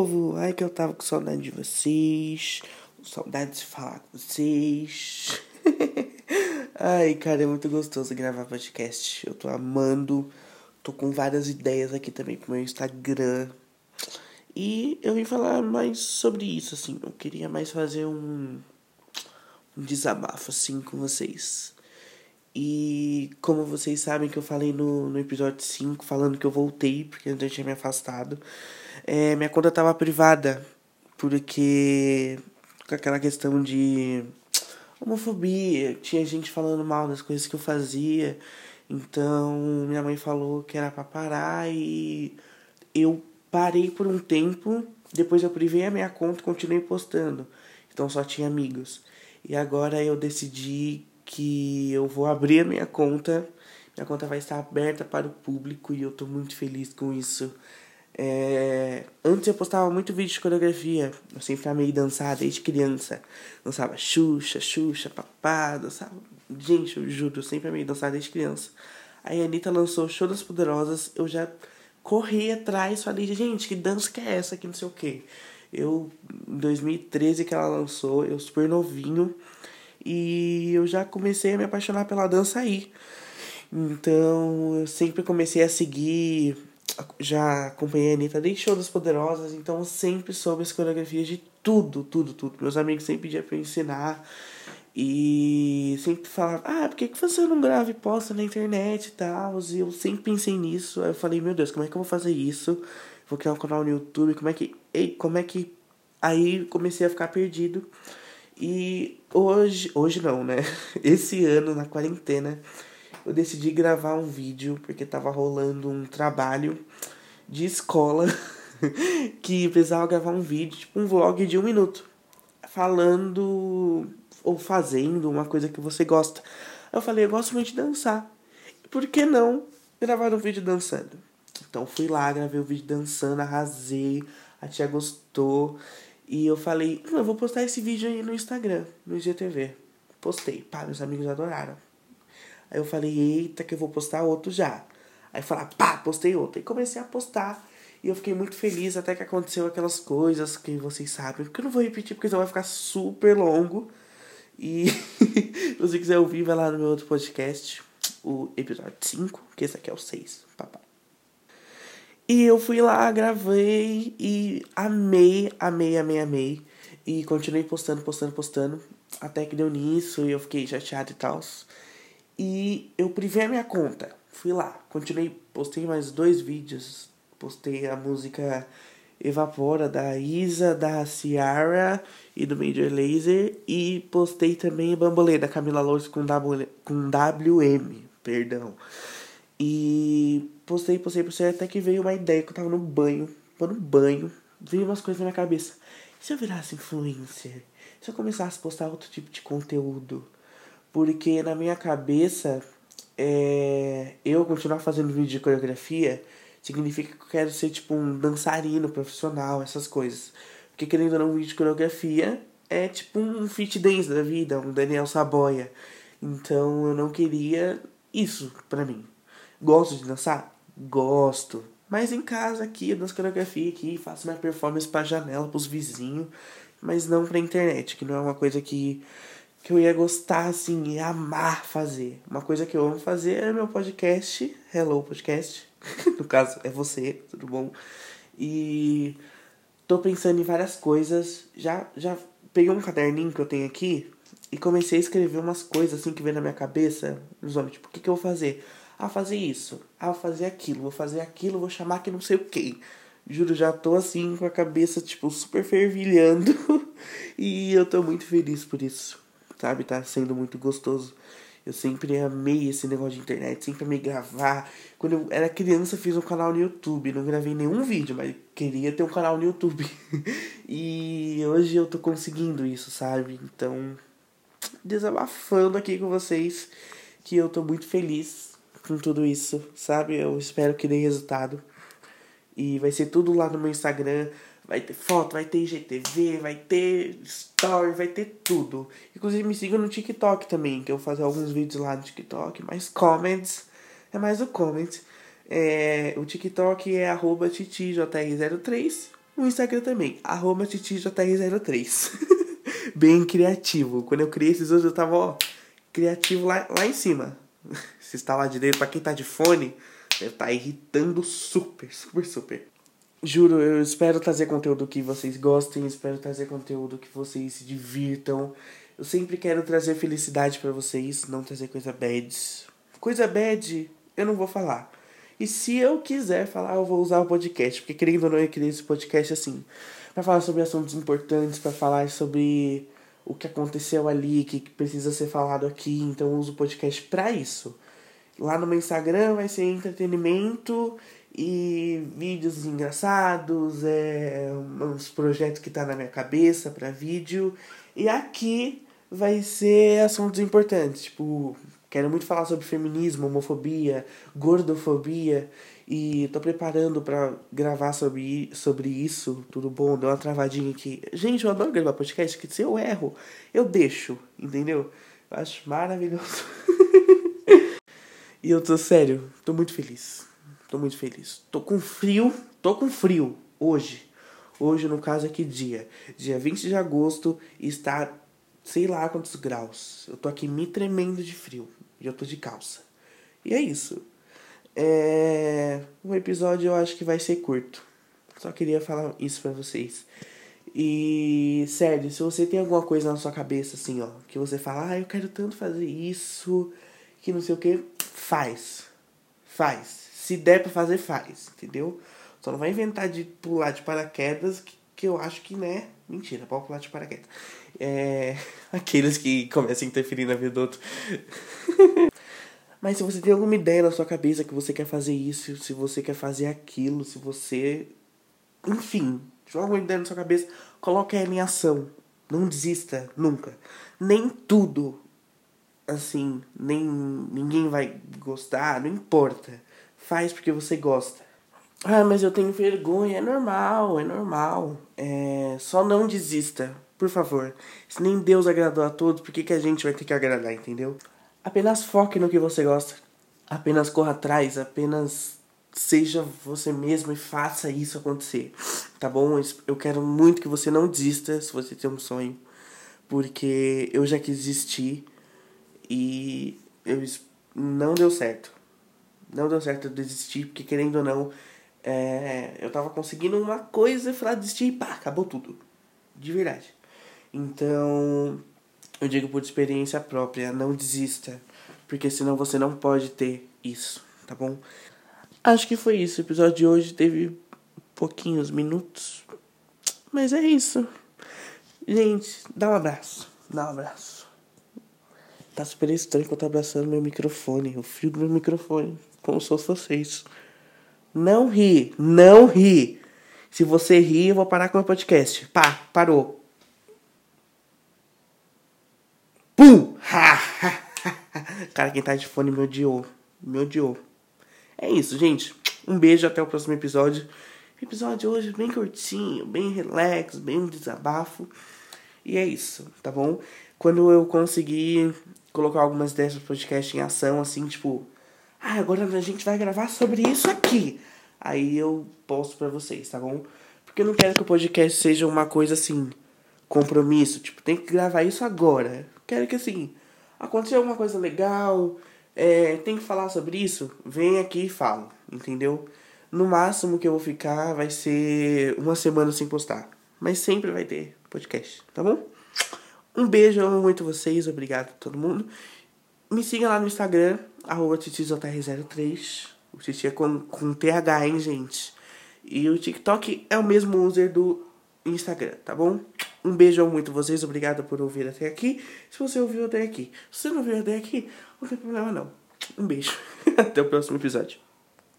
povo! Ai, que eu tava com saudade de vocês, saudade de falar com vocês. Ai, cara, é muito gostoso gravar podcast. Eu tô amando, tô com várias ideias aqui também pro meu Instagram. E eu vim falar mais sobre isso, assim. Eu queria mais fazer um, um desabafo, assim, com vocês. E como vocês sabem que eu falei no, no episódio 5, falando que eu voltei, porque eu tinha me afastado, é, minha conta tava privada, porque com aquela questão de homofobia, tinha gente falando mal das coisas que eu fazia, então minha mãe falou que era pra parar e eu parei por um tempo, depois eu privei a minha conta e continuei postando, então só tinha amigos. E agora eu decidi que eu vou abrir a minha conta. Minha conta vai estar aberta para o público e eu tô muito feliz com isso. É... Antes eu postava muito vídeo de coreografia. Eu sempre amei dançar desde criança. Dançava Xuxa, Xuxa, papá, dançava. Gente, eu juro, eu sempre amei dançar desde criança. Aí a Anitta lançou Show das Poderosas. Eu já corri atrás, falei, gente, que dança que é essa aqui, não sei o que. Eu, em 2013 que ela lançou, eu super novinho. E eu já comecei a me apaixonar pela dança aí. Então eu sempre comecei a seguir. Já acompanhei a Anitta desde Show das Poderosas, então eu sempre soube as coreografias de tudo, tudo, tudo. Meus amigos sempre pediam pra eu ensinar. E sempre falavam, ah, por que, que você não grava e posta na internet e tal? E eu sempre pensei nisso. Aí eu falei, meu Deus, como é que eu vou fazer isso? Vou criar um canal no YouTube, como é que. Ei, como é que. Aí comecei a ficar perdido. E hoje, hoje não, né? Esse ano, na quarentena, eu decidi gravar um vídeo porque tava rolando um trabalho de escola que precisava gravar um vídeo, tipo um vlog de um minuto, falando ou fazendo uma coisa que você gosta. Eu falei, eu gosto muito de dançar. Por que não gravar um vídeo dançando? Então fui lá, gravei o vídeo dançando, arrasei, a tia gostou. E eu falei, eu vou postar esse vídeo aí no Instagram, no IGTV. Postei, pá, meus amigos adoraram. Aí eu falei, eita, que eu vou postar outro já. Aí falar, pá, postei outro. E comecei a postar. E eu fiquei muito feliz até que aconteceu aquelas coisas que vocês sabem. Porque eu não vou repetir, porque senão vai ficar super longo. E se você quiser ouvir, vai lá no meu outro podcast, o episódio 5, que esse aqui é o 6, papai. E eu fui lá, gravei e amei, amei, amei, amei. E continuei postando, postando, postando. Até que deu nisso e eu fiquei chateado e tal. E eu privei a minha conta. Fui lá, continuei, postei mais dois vídeos. Postei a música Evapora da Isa, da Ciara e do Major Laser. E postei também Bambolê da Camila Lourdes com, w, com WM, perdão. E postei, postei, postei, até que veio uma ideia que eu tava no banho, no banho, veio umas coisas na minha cabeça. E se eu virasse influencer? Se eu começasse a postar outro tipo de conteúdo? Porque na minha cabeça, é, eu continuar fazendo vídeo de coreografia significa que eu quero ser tipo um dançarino profissional, essas coisas. Porque querendo ou não, um vídeo de coreografia é tipo um fit dance da vida, um Daniel Saboia. Então eu não queria isso pra mim. Gosto de dançar? Gosto. Mas em casa aqui, eu danço coreografia aqui, faço minha performance pra janela, pros vizinhos, mas não pra internet, que não é uma coisa que, que eu ia gostar, assim, e amar fazer. Uma coisa que eu amo fazer é meu podcast, Hello Podcast, no caso é você, tudo bom? E tô pensando em várias coisas, já, já peguei um caderninho que eu tenho aqui e comecei a escrever umas coisas assim que vem na minha cabeça, nos homens, tipo, o que, que eu vou fazer? Ah, fazer isso. Ah, fazer aquilo. Vou fazer aquilo, vou chamar que não sei o que. Juro, já tô assim com a cabeça, tipo, super fervilhando. e eu tô muito feliz por isso. Sabe? Tá sendo muito gostoso. Eu sempre amei esse negócio de internet, sempre amei gravar. Quando eu era criança, fiz um canal no YouTube. Não gravei nenhum vídeo, mas queria ter um canal no YouTube. e hoje eu tô conseguindo isso, sabe? Então, desabafando aqui com vocês que eu tô muito feliz com tudo isso, sabe? Eu espero que dê resultado. E vai ser tudo lá no meu Instagram. Vai ter foto, vai ter IGTV, vai ter story, vai ter tudo. Inclusive me sigam no TikTok também, que eu vou fazer alguns vídeos lá no TikTok. Mais comments. É mais o comment. É, o TikTok é arroba titijr03. o Instagram também, arroba titijr03. Bem criativo. Quando eu criei esses dois, eu tava, ó, criativo lá, lá em cima. Se está lá de dentro, pra quem tá de fone, deve tá irritando super, super, super. Juro, eu espero trazer conteúdo que vocês gostem, espero trazer conteúdo que vocês se divirtam. Eu sempre quero trazer felicidade para vocês, não trazer coisa bad. Coisa bad, eu não vou falar. E se eu quiser falar, eu vou usar o podcast, porque querendo ou não, eu queria esse podcast assim, para falar sobre assuntos importantes, para falar sobre o que aconteceu ali, que precisa ser falado aqui, então eu uso o podcast para isso. Lá no meu Instagram vai ser entretenimento e vídeos engraçados, é, uns projetos que tá na minha cabeça para vídeo. E aqui vai ser assuntos importantes, tipo Quero muito falar sobre feminismo, homofobia, gordofobia e tô preparando para gravar sobre, sobre isso. Tudo bom? Deu uma travadinha aqui. Gente, eu adoro gravar podcast, que se eu erro, eu deixo, entendeu? Eu acho maravilhoso. e eu tô sério, tô muito feliz. Tô muito feliz. Tô com frio, tô com frio hoje. Hoje, no caso, é que dia? Dia 20 de agosto está sei lá quantos graus. Eu tô aqui me tremendo de frio. E eu tô de calça. E é isso. É... O episódio eu acho que vai ser curto. Só queria falar isso pra vocês. E, sério, se você tem alguma coisa na sua cabeça, assim, ó, que você fala, ah, eu quero tanto fazer isso, que não sei o que, faz. Faz. Se der pra fazer, faz, entendeu? Só não vai inventar de pular de paraquedas, que, que eu acho que, né, mentira, pode pular de paraquedas. É, aqueles que começam a interferir na vida do outro. Mas se você tem alguma ideia na sua cabeça que você quer fazer isso, se você quer fazer aquilo, se você. Enfim, tiver alguma ideia na sua cabeça, coloque ela em ação. Não desista, nunca. Nem tudo, assim, nem ninguém vai gostar, não importa. Faz porque você gosta. Ah, mas eu tenho vergonha. É normal, é normal. É... Só não desista, por favor. Se nem Deus agradou a todos, por que, que a gente vai ter que agradar, entendeu? Apenas foque no que você gosta. Apenas corra atrás, apenas seja você mesmo e faça isso acontecer. Tá bom? Eu quero muito que você não desista se você tem um sonho. Porque eu já quis desistir e eu não deu certo. Não deu certo eu desistir, porque querendo ou não, é, eu tava conseguindo uma coisa e falar desistir e pá, acabou tudo. De verdade. Então, eu digo por experiência própria, não desista, porque senão você não pode ter isso, tá bom? Acho que foi isso. O episódio de hoje teve pouquinhos minutos, mas é isso. Gente, dá um abraço, dá um abraço. Tá super estranho que eu tô abraçando meu microfone, o fio do meu microfone, como se fosse vocês. Não ri, não ri. Se você rir, eu vou parar com o podcast. Pá, parou. Pum! Cara, quem tá de fone me odiou. Me odiou. É isso, gente. Um beijo, até o próximo episódio. episódio hoje bem curtinho, bem relax, bem desabafo. E é isso, tá bom? Quando eu conseguir colocar algumas ideias do podcast em ação, assim, tipo, ah, agora a gente vai gravar sobre isso aqui. Aí eu posto pra vocês, tá bom? Porque eu não quero que o podcast seja uma coisa assim, compromisso, tipo, tem que gravar isso agora. Quero que assim, aconteceu alguma coisa legal, é, tem que falar sobre isso, vem aqui e fala, entendeu? No máximo que eu vou ficar vai ser uma semana sem postar. Mas sempre vai ter podcast, tá bom? Um beijo, eu amo muito vocês, obrigado a todo mundo. Me siga lá no Instagram, arroba 03 O Titi é com, com TH, hein, gente? E o TikTok é o mesmo user do Instagram, tá bom? Um beijo muito vocês, obrigado por ouvir até aqui. Se você ouviu até aqui, se você não ouviu até aqui, não tem problema não. Um beijo. Até o próximo episódio.